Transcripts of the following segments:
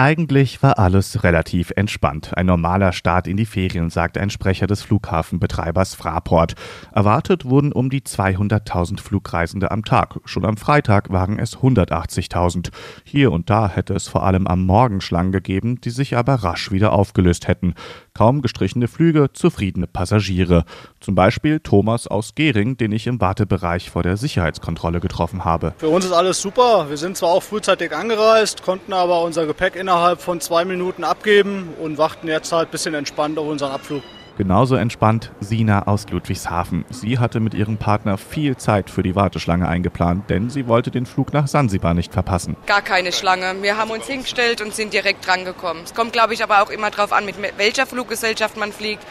Eigentlich war alles relativ entspannt. Ein normaler Start in die Ferien, sagt ein Sprecher des Flughafenbetreibers Fraport. Erwartet wurden um die 200.000 Flugreisende am Tag. Schon am Freitag waren es 180.000. Hier und da hätte es vor allem am Morgen Schlangen gegeben, die sich aber rasch wieder aufgelöst hätten. Kaum gestrichene Flüge, zufriedene Passagiere. Zum Beispiel Thomas aus Gering, den ich im Wartebereich vor der Sicherheitskontrolle getroffen habe. Für uns ist alles super. Wir sind zwar auch frühzeitig angereist, konnten aber unser Gepäck in innerhalb von zwei Minuten abgeben und warten jetzt halt ein bisschen entspannt auf unseren Abflug. Genauso entspannt Sina aus Ludwigshafen. Sie hatte mit ihrem Partner viel Zeit für die Warteschlange eingeplant, denn sie wollte den Flug nach Sansibar nicht verpassen. Gar keine Schlange. Wir haben uns hingestellt und sind direkt drangekommen. Es kommt, glaube ich, aber auch immer darauf an, mit welcher Fluggesellschaft man fliegt.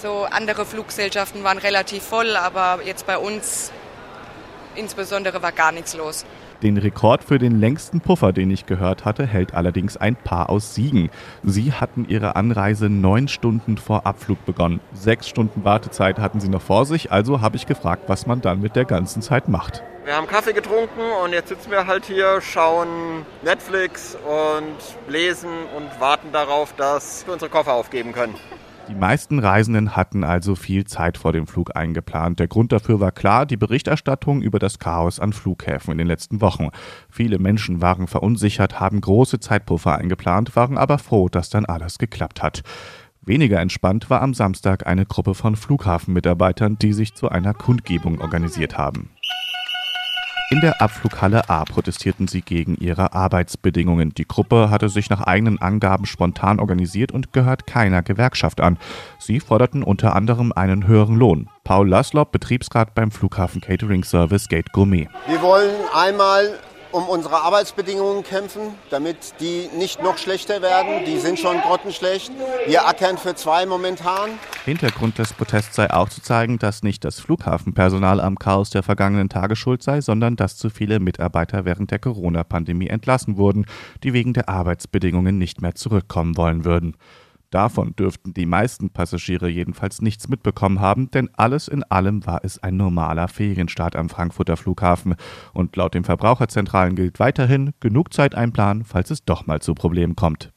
So andere Fluggesellschaften waren relativ voll, aber jetzt bei uns insbesondere war gar nichts los. Den Rekord für den längsten Puffer, den ich gehört hatte, hält allerdings ein Paar aus Siegen. Sie hatten ihre Anreise neun Stunden vor Abflug begonnen. Sechs Stunden Wartezeit hatten sie noch vor sich, also habe ich gefragt, was man dann mit der ganzen Zeit macht. Wir haben Kaffee getrunken und jetzt sitzen wir halt hier, schauen Netflix und lesen und warten darauf, dass wir unsere Koffer aufgeben können. Die meisten Reisenden hatten also viel Zeit vor dem Flug eingeplant. Der Grund dafür war klar, die Berichterstattung über das Chaos an Flughäfen in den letzten Wochen. Viele Menschen waren verunsichert, haben große Zeitpuffer eingeplant, waren aber froh, dass dann alles geklappt hat. Weniger entspannt war am Samstag eine Gruppe von Flughafenmitarbeitern, die sich zu einer Kundgebung organisiert haben. In der Abflughalle A protestierten sie gegen ihre Arbeitsbedingungen. Die Gruppe hatte sich nach eigenen Angaben spontan organisiert und gehört keiner Gewerkschaft an. Sie forderten unter anderem einen höheren Lohn. Paul Laslop, Betriebsrat beim Flughafen Catering Service Gate Gourmet. Wir wollen einmal um unsere Arbeitsbedingungen kämpfen, damit die nicht noch schlechter werden. Die sind schon grottenschlecht. Wir ackern für zwei momentan. Hintergrund des Protests sei auch zu zeigen, dass nicht das Flughafenpersonal am Chaos der vergangenen Tage schuld sei, sondern dass zu viele Mitarbeiter während der Corona-Pandemie entlassen wurden, die wegen der Arbeitsbedingungen nicht mehr zurückkommen wollen würden. Davon dürften die meisten Passagiere jedenfalls nichts mitbekommen haben, denn alles in allem war es ein normaler Ferienstart am Frankfurter Flughafen. Und laut den Verbraucherzentralen gilt weiterhin genug Zeit einplanen, falls es doch mal zu Problemen kommt.